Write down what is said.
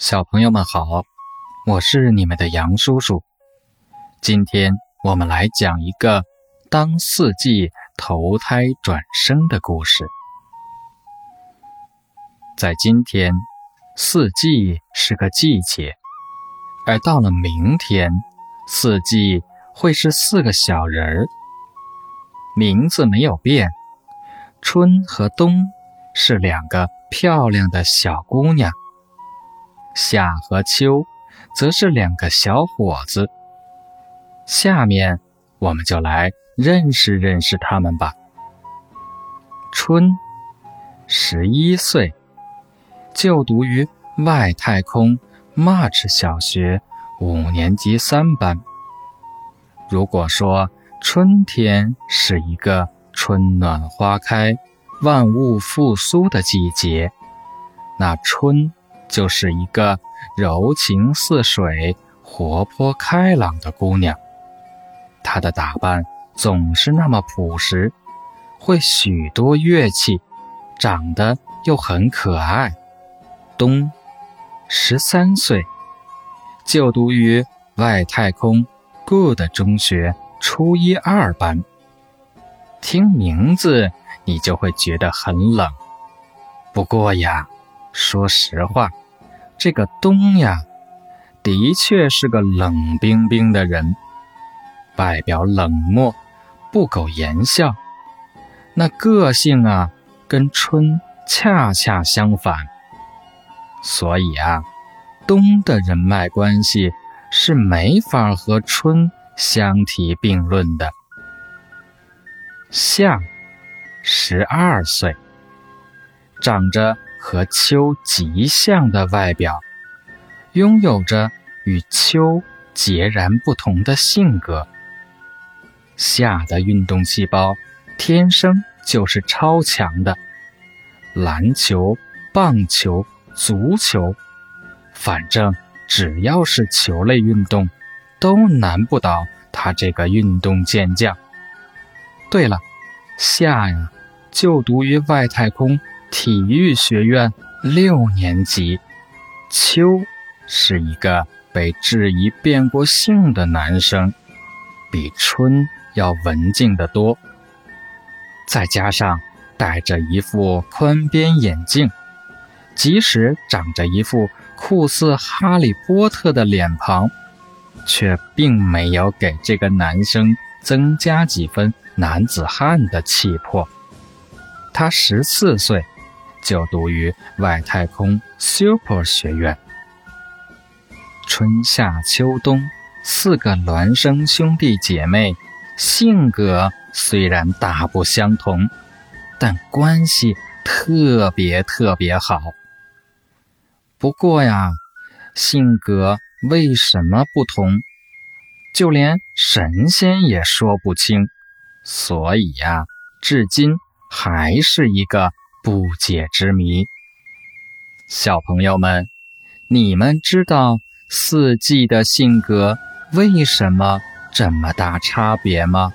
小朋友们好，我是你们的杨叔叔。今天我们来讲一个当四季投胎转生的故事。在今天，四季是个季节，而到了明天，四季会是四个小人儿，名字没有变。春和冬是两个漂亮的小姑娘。夏和秋，则是两个小伙子。下面，我们就来认识认识他们吧。春，十一岁，就读于外太空 March 小学五年级三班。如果说春天是一个春暖花开、万物复苏的季节，那春。就是一个柔情似水、活泼开朗的姑娘。她的打扮总是那么朴实，会许多乐器，长得又很可爱。冬，十三岁，就读于外太空 Good 中学初一二班。听名字，你就会觉得很冷。不过呀，说实话。这个冬呀，的确是个冷冰冰的人，外表冷漠，不苟言笑，那个性啊，跟春恰恰相反。所以啊，冬的人脉关系是没法和春相提并论的。夏，十二岁，长着。和秋极像的外表，拥有着与秋截然不同的性格。夏的运动细胞天生就是超强的，篮球、棒球、足球，反正只要是球类运动，都难不倒他这个运动健将。对了，夏呀，就读于外太空。体育学院六年级，秋是一个被质疑变过性的男生，比春要文静得多。再加上戴着一副宽边眼镜，即使长着一副酷似哈利波特的脸庞，却并没有给这个男生增加几分男子汉的气魄。他十四岁。就读于外太空 Super 学院。春夏秋冬四个孪生兄弟姐妹，性格虽然大不相同，但关系特别特别好。不过呀，性格为什么不同，就连神仙也说不清。所以呀，至今还是一个。不解之谜，小朋友们，你们知道四季的性格为什么这么大差别吗？